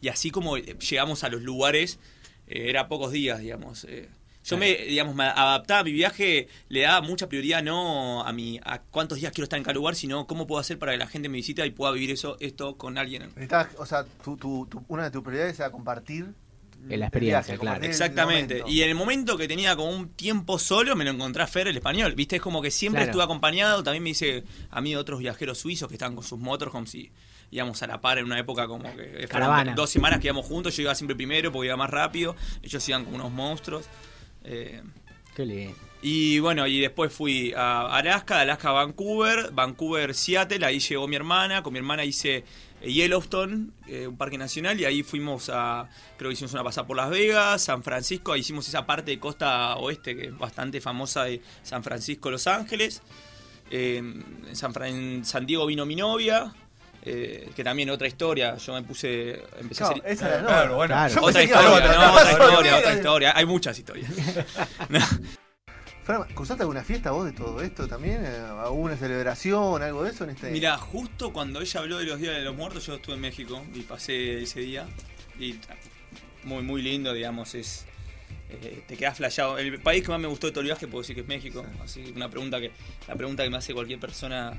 Y así como eh, llegamos a los lugares, eh, era pocos días, digamos. eh. yo me, digamos, me adaptaba a mi viaje, le daba mucha prioridad no a mi a cuántos días quiero estar en cada lugar, sino cómo puedo hacer para que la gente me visite y pueda vivir eso esto con alguien. O sea, tu, tu- tu- una de tus prioridades era compartir En la experiencia, viaje, claro. Exactamente. Y en el momento que tenía como un tiempo solo, me lo encontré a Fer el español. Viste, es como que siempre Claro. estuve acompañado. También me hice a mí otros viajeros suizos que estaban con sus motorhomes y íbamos a la par en una época como que fueron Caravana. dos semanas que íbamos juntos. Yo iba siempre primero porque iba más rápido. Ellos iban como unos monstruos. Eh, Qué lindo. y bueno, y después fui a Alaska, de Alaska a Vancouver, Vancouver, Seattle, ahí llegó mi hermana, con mi hermana hice Yellowstone, eh, un parque nacional, y ahí fuimos a, creo que hicimos una pasada por Las Vegas, San Francisco, ahí hicimos esa parte de costa oeste que es bastante famosa de San Francisco, Los Ángeles. Eh, en, San Fran- en San Diego vino mi novia, eh, que también otra historia, yo me puse, empecé a hacer... esa era la Claro, nueva. bueno. Claro. Yo Otra historia, otra, no, no, otra no, historia, no, otra no. historia. Hay muchas historias. Fran, ¿Cruzaste alguna fiesta vos de todo esto también? Eh, ¿Alguna celebración, algo de eso en este? Mira, justo cuando ella habló de los días de los muertos, yo estuve en México y pasé ese día. Y muy, muy lindo, digamos, es. Eh, te quedas flasheado. El país que más me gustó de todo el viaje puedo decir que es México. Así que una pregunta que. La pregunta que me hace cualquier persona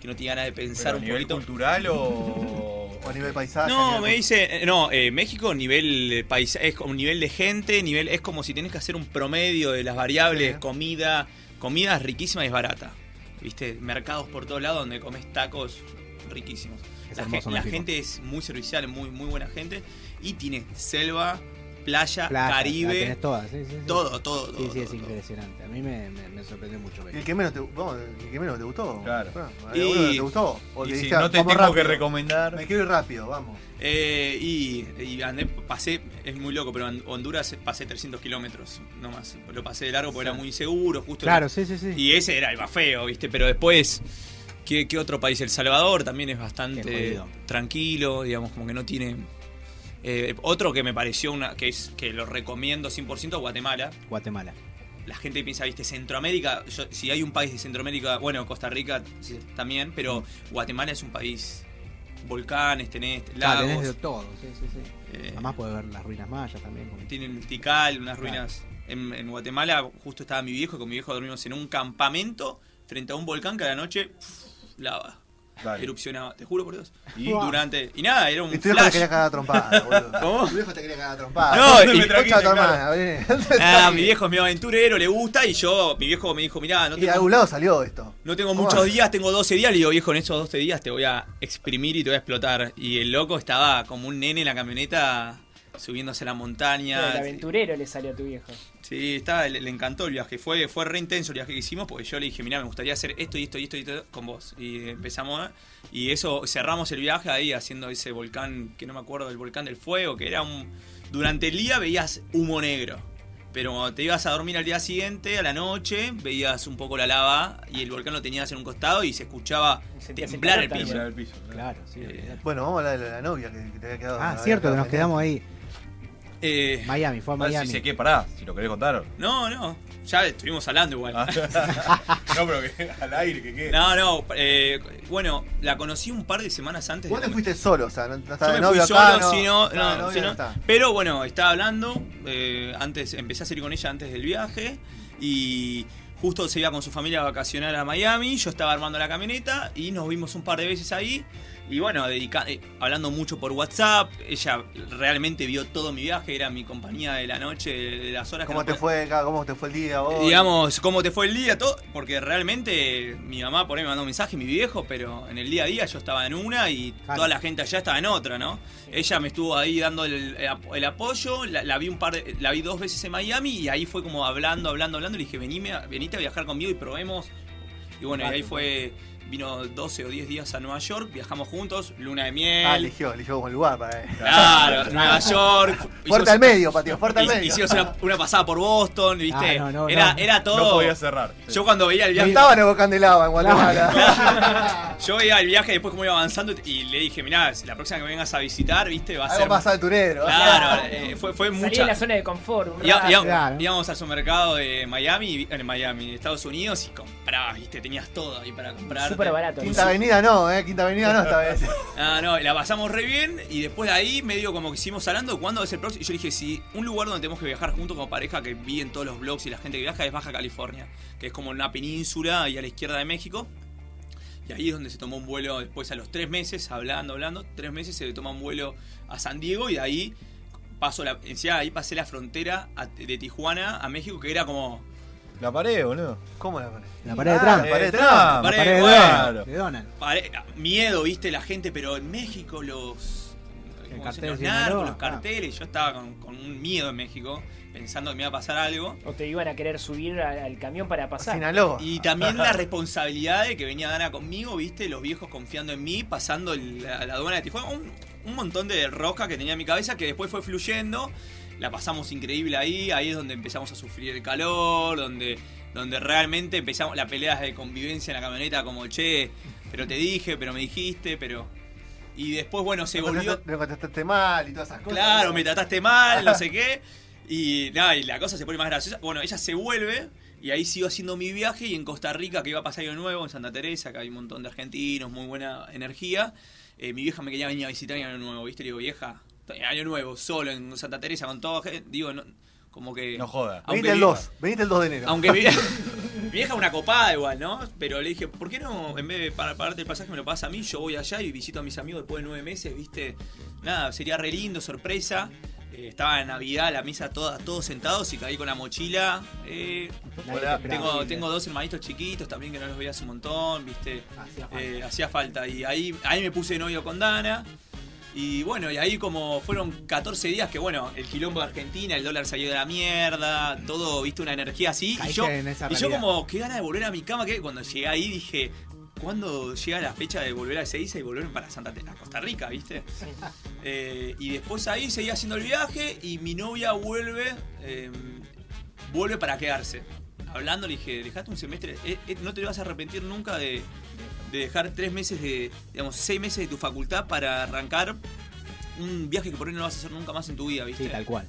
que no tiene ganas de pensar a un nivel poquito. cultural o. O a nivel paisaje. No, nivel- me dice, eh, no, eh, México nivel país, es como nivel de gente, nivel es como si tenés que hacer un promedio de las variables, Sí. comida, comida es riquísima y es barata. ¿Viste? Mercados por todos lados donde comes tacos riquísimos. Es La, la gente es muy servicial, muy muy buena gente y tiene selva, playa, Playa, la Caribe, tenés todas, sí, sí, sí. todo, todo, todo. Sí, sí, es todo, todo. impresionante. A mí me, me, me sorprendió mucho. ¿Y el que menos te, vamos, el que menos te gustó? Claro. Y- ¿Alguno que te gustó? O Y que si dijiste, no te tengo que recomendar. Me quiero ir rápido, vamos. Eh, y, y andé, pasé, es muy loco, pero en Honduras pasé 300 kilómetros nomás. Lo pasé de largo porque era muy inseguro, justo Claro, sí, sí, sí. Y ese era el más feo, ¿viste? Pero después, ¿qué, qué otro país? El Salvador también es bastante tranquilo, digamos, como que no tiene... Eh, otro que me pareció una que es que lo recomiendo 100% Guatemala. Guatemala. La gente piensa, viste, Centroamérica, yo- si hay un país de Centroamérica, bueno, Costa Rica sí, también, pero Guatemala es un país volcanes, tenés Claro, lagos, tenés de todo, sí, sí, sí. eh, Además puedes ver las ruinas mayas también. como- tienen el Tikal, unas Claro. ruinas. En, en Guatemala justo estaba mi viejo, con mi viejo dormimos en un campamento frente a un volcán que a la noche lava, Dale. erupcionaba, te juro por Dios. Y- Durante y nada, era un Y tu viejo te quería cagar a trompada, boludo. ¿Cómo? Tu viejo te quería cagar a trompada. No, y- Concha de tu hermana, vení. Ah, mi viejo es medio aventurero, le gusta y yo, mi viejo me dijo, mirá, no Y de tengo, algún lado salió esto. no tengo muchos días, tengo 12 días, le digo, viejo, en esos 12 días te voy a exprimir y te voy a explotar. Y el loco estaba como un nene en la camioneta subiéndose a la montaña. El aventurero le salió a tu viejo. Sí, estaba, le, le encantó el viaje. Fue, fue re intenso el viaje que hicimos porque yo le dije, mira, me gustaría hacer esto y esto y esto y esto con vos. Y empezamos a- y eso, cerramos el viaje ahí haciendo ese volcán, que no me acuerdo del volcán del fuego, que era un... Durante el día veías humo negro. Pero cuando te ibas a dormir al día siguiente, a la noche, veías un poco la lava y el volcán lo tenías en un costado y se escuchaba el temblar el piso. El piso. Claro, sí. Eh. Bueno, vamos a hablar de la, novia que, te había quedado. Ah, cierto, que nos quedamos ahí. Eh, Miami, fue a Miami. si sé qué, pará, si lo querés contar. no, no, ya estuvimos hablando igual. Ah. no, pero que al aire, que quede. No, no, eh, bueno, la conocí un par de semanas antes. Vos de te fuiste solo, o sea, no, no Yo estaba de me fui novio solo, acá. si no, de no, novio, si no. está. Pero bueno, estaba hablando, eh, antes empecé a salir con ella antes del viaje y justo se iba con su familia a vacacionar a Miami, yo estaba armando la camioneta y nos vimos un par de veces ahí y bueno, dedica- eh, hablando mucho por WhatsApp, ella realmente vio todo mi viaje, era mi compañía de la noche, de las horas ¿Cómo no te pod- fue acá? ¿Cómo te fue el día hoy? digamos, cómo te fue el día, todo, porque realmente mi mamá por ahí me mandó un mensaje, mi viejo, pero en el día a día yo estaba en una y Claro. toda la gente allá estaba en otra, ¿no? Ella me estuvo ahí dando el, el ap- el apoyo, la, la vi un par de- la vi dos veces en Miami y ahí fue como hablando, hablando, hablando, y le dije, venime, venite a viajar conmigo y probemos. Y bueno, y ahí fue vino 12 o 10 días a Nueva York, viajamos juntos, luna de miel. Ah, eligió, eligió como lugar para él. Claro, Nueva York. Fuerte al medio, patio, fuerte al medio. Hicimos una, una pasada por Boston, ¿viste? Ah, no, no, era, no. era todo. No podía cerrar. sí. Yo cuando veía el viaje. estaba en Candelaba, en Guatemala. Yo veía el viaje después cómo iba avanzando y le dije, mirá, si la próxima que me vengas a visitar, viste, va a Algo ser. más aventurero. Claro, eh, fue, fue Salí de mucha. la zona de confort. rato. ia- Claro. Íbamos al supermercado de Miami, en Miami, de Estados Unidos, y comprabas, viste, tenías todo ahí para comprar. Súper barato. Quinta Avenida no, eh. Quinta Avenida no esta vez. Ah, no, la pasamos re bien y después de ahí medio como que hicimos hablando cuándo es el próximo. Y yo dije, si un lugar donde tenemos que viajar juntos como pareja que vi en todos los blogs y la gente que viaja es Baja California, que es como una península y a la izquierda de México. Y ahí es donde se tomó un vuelo después a los tres meses, hablando, hablando, tres meses se toma un vuelo a San Diego y de ahí paso la, encima ahí pasé la frontera a- de Tijuana a México que era como La pared, boludo. ¿Cómo la pared? La pared de Ah, Trump. la pared de Trump. La pared, de. Donald. De Donald. pare- miedo, viste, la gente, pero en México los, El ¿cómo cartel se- los de narcos, Sinaloa, los carteles, yo estaba con, con un miedo en México, pensando que me iba a pasar algo. O te iban a querer subir al, camión para pasar. Sinaloa. Y también la responsabilidad de que venía Dana conmigo, viste, los viejos confiando en mí, pasando la, la aduana de Tijuana, un, un montón de rosca que tenía en mi cabeza que después fue fluyendo, la pasamos increíble ahí, ahí es donde empezamos a sufrir el calor, donde, donde realmente empezamos las peleas de convivencia en la camioneta como, che, pero te dije, pero me dijiste, pero... Y después, bueno, se Me volvió... Me contestaste mal y todas esas cosas. Claro, me trataste mal, no sé qué. Y nada, y la cosa se pone más graciosa. Bueno, ella se vuelve y ahí sigo haciendo mi viaje y en Costa Rica, que iba a pasar año nuevo, en Santa Teresa, que hay un montón de argentinos, muy buena energía. eh, mi vieja me quería venir a visitar en año nuevo, ¿viste? Le digo, vieja, año nuevo, solo en Santa Teresa con toda gente. Digo, no, como que... No joda. Venite el vi- 2, venite el 2 de enero. Aunque mi, mi vieja es una copada igual, ¿no? Pero le dije, ¿por qué no, en vez de para- pagarte el pasaje, me lo pagas a mí? Yo voy allá y visito a mis amigos después de nueve meses, ¿viste? Nada, sería re lindo, sorpresa. Eh, estaba en Navidad, la mesa toda, todos sentados y caí con la mochila. Eh, Hola, te tengo, tengo dos hermanitos chiquitos también que no los veía hace un montón, ¿viste? Hacía falta. Eh, hacía falta. Y ahí, ahí me puse de novio con Dana. Y bueno, y ahí como fueron 14 días que bueno, el quilombo de Argentina, el dólar salió de la mierda, todo, viste, una energía así. Y yo, en esa y yo como, qué gana de volver a mi cama, que cuando llegué ahí dije, ¿cuándo llega la fecha de volver a Ezeiza y volver para Santa Costa Rica, viste? Eh, y después ahí seguí haciendo el viaje y mi novia vuelve, eh, vuelve para quedarse. Hablando le dije, dejate un semestre, eh, eh, no te vas a arrepentir nunca de, de dejar tres meses de, digamos, seis meses de tu facultad para arrancar un viaje que por ahí no vas a hacer nunca más en tu vida, ¿viste? Sí, tal cual.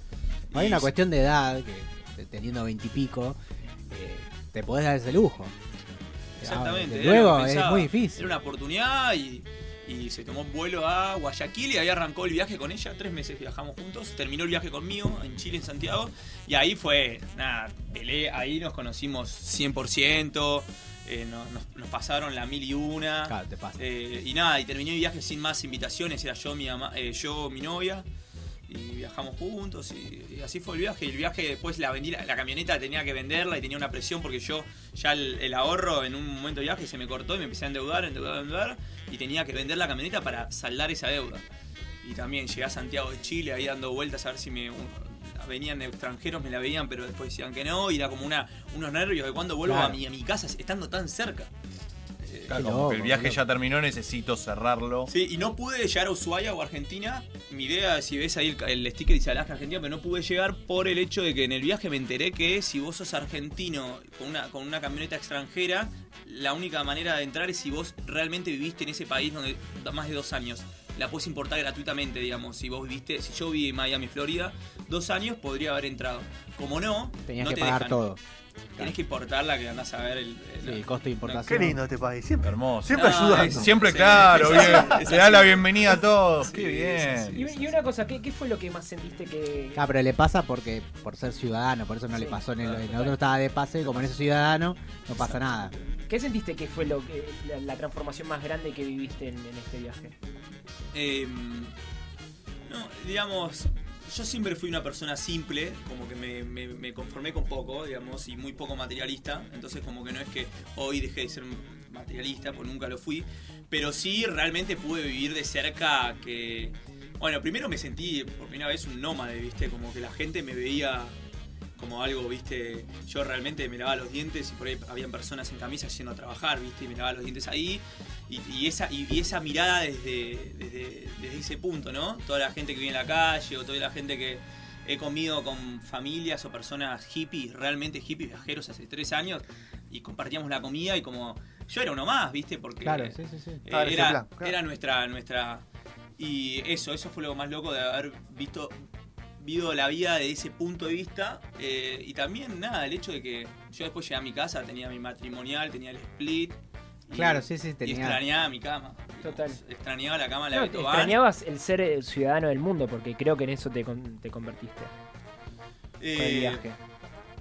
Hay una cuestión de edad que teniendo veintipico eh, te podés dar ese lujo. Exactamente. Ah, Luego lo es muy difícil. Era una oportunidad y, y se tomó un vuelo a Guayaquil y ahí arrancó el viaje con ella. Tres meses viajamos juntos. Terminó el viaje conmigo en Chile, en Santiago. Y ahí fue, nada, pelé. Ahí nos conocimos 100%. eh, nos, pasaron la mil y una. Claro, te pasa. Eh, y nada, y terminé el viaje sin más invitaciones. Era yo, mi, ama- eh, yo, mi novia. Y viajamos juntos y, y así fue el viaje. Y el viaje después la vendí, la, la camioneta tenía que venderla y tenía una presión porque yo ya el, el ahorro en un momento de viaje se me cortó y me empecé a endeudar, endeudar, endeudar. Y tenía que vender la camioneta para saldar esa deuda. Y también llegué a Santiago de Chile ahí dando vueltas a ver si me... venían extranjeros, me la veían, pero después decían que no. Y era como una, unos nervios de cuando vuelvo Claro. a, mi, a mi casa estando tan cerca. Claro, como que el viaje ya terminó, necesito cerrarlo. Sí, y no pude llegar a Ushuaia o Argentina. Mi idea, si ves ahí el, el sticker dice Alaska Argentina, pero no pude llegar por el hecho de que en el viaje me enteré que si vos sos argentino con una, con una camioneta extranjera, la única manera de entrar es si vos realmente viviste en ese país donde más de dos años. La puedes importar gratuitamente, digamos. Si vos viviste, si yo viví en Miami, Florida, dos años podría haber entrado. Como no, Tenías no que te pagar dejan. todo. Tenés que importarla, que andás a ver el, Sí, el- costo de importación. Qué lindo este país, siempre. Hermoso. Siempre No, ayudando. es- Siempre Sí, claro, bien. es Se da la bienvenida a todos. Sí, Qué bien. Y, y una cosa, ¿qué, qué fue lo que más sentiste que... Ah, pero le pasa porque por ser ciudadano, por eso no le Sí, pasó en el, claro, en el total. otro estaba de pase, como en ese ciudadano, no pasa nada. ¿Qué sentiste que fue lo que, la, transformación más grande que viviste en, este viaje? Eh, no, digamos, yo siempre fui una persona simple, como que me, me- me conformé con poco, digamos, y muy poco materialista. Entonces, como que no es que hoy dejé de ser materialista, pues nunca lo fui. Pero sí, realmente pude vivir de cerca que. Bueno, primero me sentí por primera vez un nómade, ¿viste? Como que la gente me veía como algo, viste, yo realmente me lavaba los dientes y por ahí habían personas en camisa yendo a trabajar, viste, y me lavaba los dientes ahí. Y, y esa, y, y esa mirada desde, desde, desde ese punto, ¿no? Toda la gente que vive en la calle o toda la gente que he comido con familias o personas hippies, realmente hippies viajeros hace tres años, y compartíamos la comida y como yo era uno más, ¿viste? Porque Claro, sí, sí, sí. eh, Claro, era, plan, claro. era nuestra, nuestra. Y eso, eso fue lo más loco de haber visto visto la vida de ese punto de vista. eh, y también, nada, el hecho de que yo después llegué a mi casa, tenía mi matrimonial, tenía el split. y- Claro, sí, sí, Y tenía- extrañaba mi cama. Total. Extrañaba la cama de la No, extrañabas el ser ciudadano del mundo, porque creo que en eso te, con- te convertiste. Con el Eh, viaje.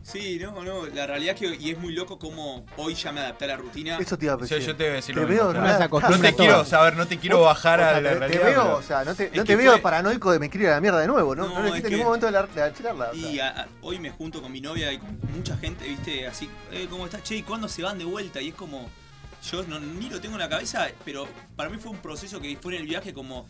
Sí, no, no, la realidad es que y es muy loco como hoy ya me adapté a la rutina. Eso te iba a decir. yo te voy a decir Te lo veo, mismo, no claro. se acostumbra No te quiero saber, no te quiero bajar O a la te, realidad. te veo, pero- o sea, no te, no veo fue- paranoico de me quiero ir a la mierda de nuevo, ¿no? No, No, en que- ningún momento de la, de la charla. o sea. Y a- a- hoy me junto con mi novia y con mucha gente, viste, así, eh, ¿cómo está? Che, ¿y cuándo se van de vuelta? Y es como, yo no- ni lo tengo en la cabeza, pero para mí fue un proceso que fue en el viaje como,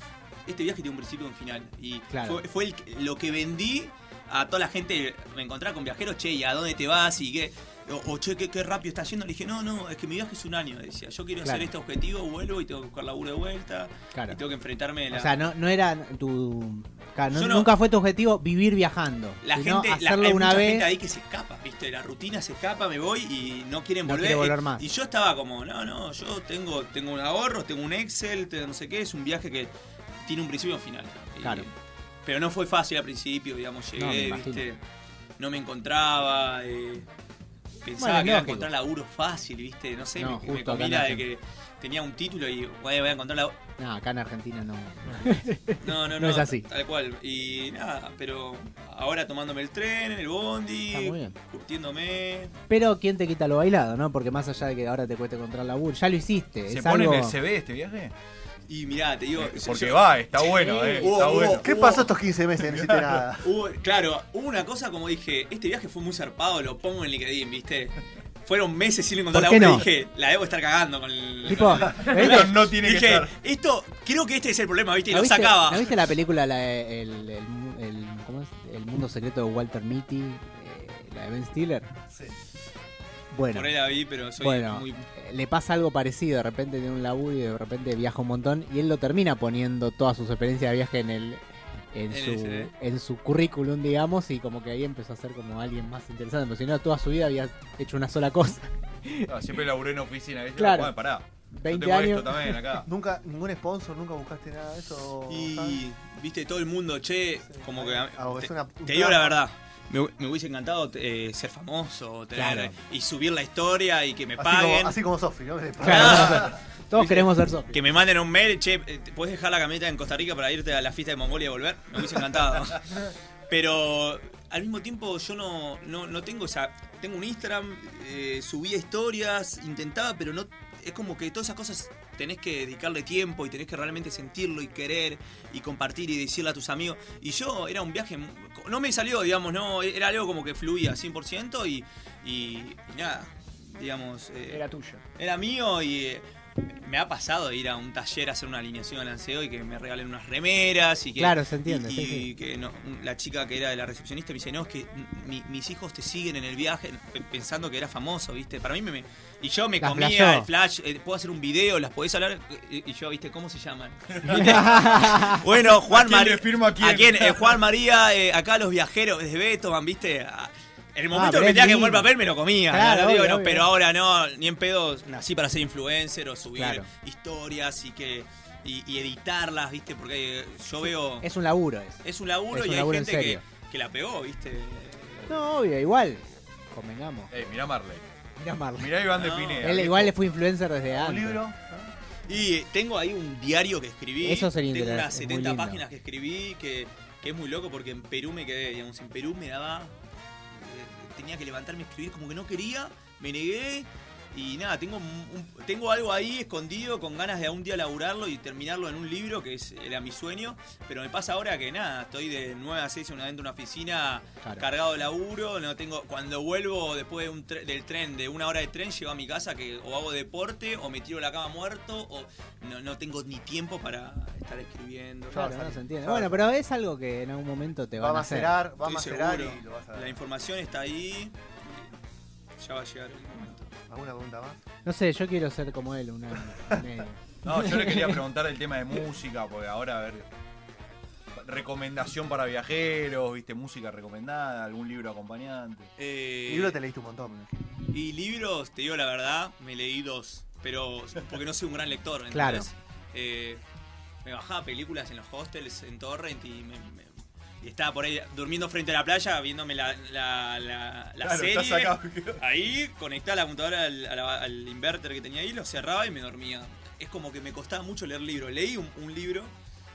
este viaje tiene un principio y un final. Y Claro. fue, fue el que- lo que vendí a toda la gente, me encontraba con viajeros, che, ¿y a dónde te vas? Y qué, o, o, che, qué, qué rápido estás yendo. Le dije, no, no, es que mi viaje es un año, decía, yo quiero Claro. hacer este objetivo, vuelvo y tengo que buscar laburo de vuelta, Claro. y tengo que enfrentarme a la... O sea, no, no era tu. claro, no- nunca fue tu objetivo vivir viajando. La gente, la, hacerlo hay una mucha vez. gente ahí que se escapa, ¿viste? La rutina se escapa, me voy y no quieren No volver. quiere volver más. y yo estaba como, no, no, yo tengo, tengo un ahorro, tengo un Excel, te- no sé qué, es un viaje que tiene un principio y un final. Y- Claro. Pero no fue fácil al principio, digamos, llegué. ¿viste? No me encontraba, eh, pensaba Bueno, que iba a encontrar laburo fácil, ¿viste? No sé, No, me, me comí la de que tenía un título y voy a encontrar la... No, acá en Argentina no. No, no, no, No es así. Tal cual. Y nada, pero ahora tomándome el tren, el bondi, Está muy bien. curtiéndome. Pero quién te quita lo bailado, ¿no? Porque más allá de que ahora te cueste encontrar laburo, ya lo hiciste. ¿Se es pone algo... en el CV este viaje? Y mirá, te digo. Eh, Porque yo- va, está bueno, eh. Hubo- Está hubo- bueno. ¿Qué pasó estos 15 meses? No hiciste nada. hubo- claro, hubo una cosa como dije, este viaje fue muy zarpado, lo pongo en LinkedIn, ¿viste? Fueron meses sin encontrar ¿Por qué laburo no? y dije, la debo estar cagando con el. Tipo, con ¿viste? Pero no tiene que dije, estar. esto, creo que este es el problema, ¿viste? Y ¿No lo viste, sacaba. ¿no viste la película la de- el, el, mu- el- ¿cómo es? El mundo secreto de Walter Mitty? eh, la de Ben Stiller. Bueno, Por ahí la vi, pero soy bueno muy. eh, le pasa algo parecido. De repente tiene un laburo y de repente viaja un montón. Y él lo termina poniendo todas sus experiencias de viaje en el. En En su, CV. en su currículum, digamos, y como que ahí empezó a ser como alguien más interesante. Pero si no, toda su vida había hecho una sola cosa. Ah, siempre laburé en oficina. ¿viste? Claro. Bueno, pará. Yo 20 tengo años. esto también acá. Nunca, ningún sponsor, nunca buscaste nada de eso. ¿sabes? Y, viste, todo el mundo, che, como que. Ah, es te- una- Te digo la verdad. Me, me hubiese encantado eh, ser famoso tener, Claro. y subir la historia y que me Así paguen. como, así como Sofi, ¿no? Claro. Todos queremos ser Sofi. Que me manden un mail, che, eh, ¿puedes dejar la camioneta en Costa Rica para irte a la fiesta de Mongolia y volver? Me hubiese encantado. Pero al mismo tiempo yo no, no, no tengo esa... Tengo un Instagram, eh, subía historias, intentaba, pero no... Es como que todas esas cosas tenés que dedicarle tiempo y tenés que realmente sentirlo y querer y compartir y decirle a tus amigos. Y yo era un viaje... No me salió, digamos, no, era algo como que fluía 100% y, y, y nada, digamos... eh, Era tuyo. era mío y eh, me ha pasado de ir a un taller a hacer una alineación de lanceo y que me regalen unas remeras y que Claro, se entiende, y, sí, y sí. que no, la chica que era de la recepcionista me dice no es que mi- mis hijos te siguen en el viaje pe- pensando que era famoso viste para mí me, me- y yo me comía el flash eh, puedo hacer un video las podés hablar y, y yo viste cómo se llaman bueno Juan ¿A quién María le firmo a quién? Eh, Juan María eh, acá los viajeros desde Beethoven viste A- en el momento pero que tenía que lindo. poner papel me lo comía Claro, ¿no? Digo, obvio, no, obvio. pero ahora no ni en pedo nací para ser influencer o subir Claro. historias y que y, y editarlas viste porque yo veo Es un laburo. Es. es un laburo es un y hay laburo gente que, que la pegó viste No, obvio, igual. Convengamos. Ey, mirá Marley. Mira Marley. Mirá Iván de. Pineda. Él igual le fue influencer desde Un antes. libro. y tengo ahí un diario que escribí Eso sería tengo interesante, unas es muy 70 lindo. páginas que escribí que, que es muy loco porque en Perú me quedé digamos en Perú me daba tenía que levantarme a escribir como que no quería me negué Y nada, tengo, un- tengo algo ahí escondido con ganas de algún día laburarlo y terminarlo en un libro, que es, era mi sueño. Pero me pasa ahora que nada, estoy de 9 a 6 en una, dentro de una oficina Claro. cargado de laburo. No tengo, cuando vuelvo después de un tre- del tren, de una hora de tren, llego a mi casa que o hago deporte o me tiro a la cama muerto o no, no tengo ni tiempo para estar escribiendo. Va Claro, no se entiende. va Bueno, pero es algo que en algún momento te Va a van a hacer. macerar, va a macerar seguro. y lo vas a La ver. información está ahí. Ya va a llegar el momento. ¿Alguna pregunta más? No sé, yo quiero ser como él, una medio. No, yo le quería preguntar el tema de música, porque ahora, a ver, recomendación para viajeros, viste, música recomendada, algún libro acompañante. Eh, Libro te leíste un montón, me imagino. Y libros, te digo la verdad, me leí dos. Pero porque no soy un gran lector. ¿entendés? Claro. Eh, me bajaba películas en los hostels en Torrent y me, estaba por ahí durmiendo frente a la playa viéndome la, la, la- la Claro, estás serie. acá. Ahí conectaba la computadora al, a la- al inverter que tenía ahí, lo cerraba y me dormía. Es como que me costaba mucho leer libros. Leí un, un libro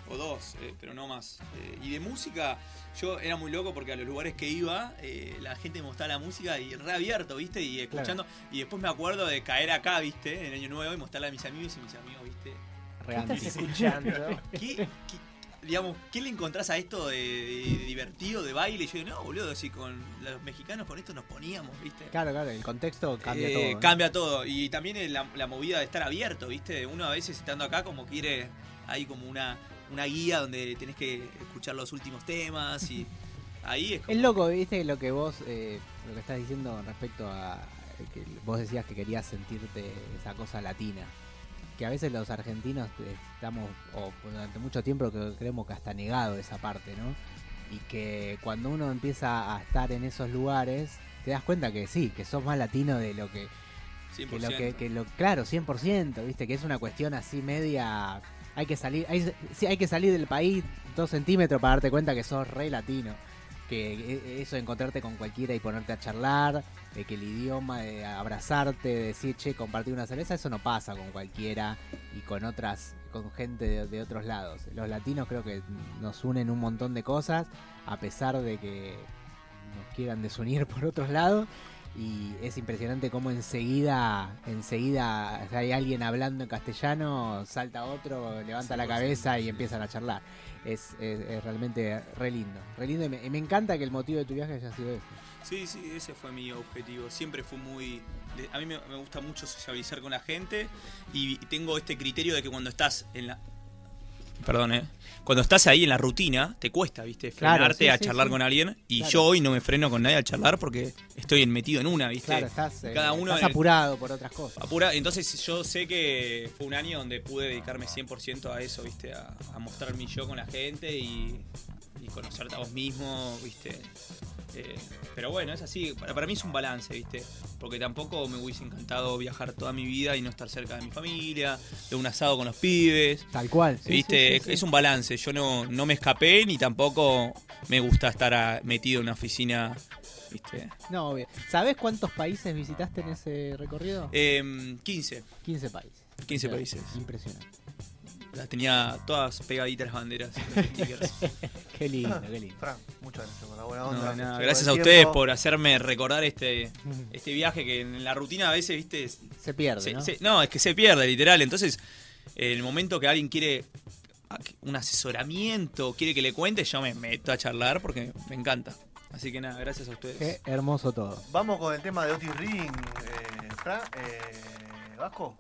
o dos, eh, pero no más. Eh, y de música, yo era muy loco porque a los lugares que iba, eh, la gente me gustaba la música y reabierto, ¿viste? Y escuchando. Y después me acuerdo de caer acá, ¿viste? En Año Nuevo y mostrarle a mis amigos y mis amigos, ¿viste? ¿Qué estás escuchando? ¿Qué, qué- digamos, ¿qué le encontrás a esto de, de divertido, de baile? Y yo digo, no, boludo, si con los mexicanos con esto nos poníamos, ¿viste? Claro, claro, el contexto cambia Eh, todo. ¿eh? Cambia todo. Y también la, la movida de estar abierto, ¿viste? Uno a veces estando acá como quiere, hay como una, una guía donde tenés que escuchar los últimos temas y ahí es como... Es loco, viste, lo que vos, eh, lo que estás diciendo respecto a que vos decías que querías sentirte esa cosa latina. Que a veces los argentinos estamos, o durante mucho tiempo que creemos que hasta negado esa parte, ¿no? Y que cuando uno empieza a estar en esos lugares, te das cuenta que sí, que sos más latino de lo que, que 100%. lo que, que lo, claro, 100%, viste, que es una cuestión así media, hay que salir, hay, sí, hay que salir del país dos centímetros para darte cuenta que sos re latino, que e- eso de encontrarte con cualquiera y ponerte a charlar, de que el idioma, de abrazarte, de decir, che, compartir una cerveza, eso no pasa con cualquiera y con otras, con gente de, de otros lados. Los latinos creo que nos unen un montón de cosas, a pesar de que nos quieran desunir por otros lados. Y es impresionante cómo enseguida, enseguida si hay alguien hablando en castellano, salta otro, levanta la 100%, cabeza y sí. empiezan a charlar. Es, es- es realmente re lindo. Re lindo y me, encanta que el motivo de tu viaje haya sido ese. Sí, sí, ese fue mi objetivo. Siempre fue muy... a mí me, me gusta mucho sociabilizar con la gente y tengo este criterio de que cuando estás en la... Perdón, ¿eh? Cuando estás ahí en la rutina, te cuesta, ¿viste? Claro, Frenarte sí, a sí, charlar sí. con alguien. Y Claro. yo hoy no me freno con nadie a charlar porque estoy metido en una, ¿viste? Claro, estás, eh, Cada uno estás el- apurado por otras cosas. Apura, entonces yo sé que fue un año donde pude dedicarme 100% a eso, ¿viste? A, a mostrar mi yo con la gente y, y conocerte a vos mismo, ¿viste? Eh, pero bueno, es así. Para, para mí es un balance, ¿viste? Porque tampoco me hubiese encantado viajar toda mi vida y no estar cerca de mi familia, de un asado con los pibes. Tal cual. sí, ¿Viste? sí, sí, sí. Es un balance. Yo no, no me escapé ni tampoco me gusta estar a- metido en una oficina, ¿viste? No, obvio. ¿Sabés cuántos países visitaste en ese recorrido? Em, 15. 15 países. 15 O sea, países. Impresionante. Las tenía todas pegaditas las banderas, los stickers. Qué lindo, qué lindo. Fran, muchas gracias por la buena No, onda. nada, gracias a ustedes por hacerme recordar este, este viaje que en la rutina a veces, viste, Se pierde, se- ¿no? se- no, es que se pierde, literal. Entonces, el momento que alguien quiere un asesoramiento, quiere que le cuente, yo me meto a charlar porque me encanta. Así que nada, gracias a ustedes. Qué hermoso todo. Vamos con el tema de Otis Ring, eh, Fran, eh, Vasco.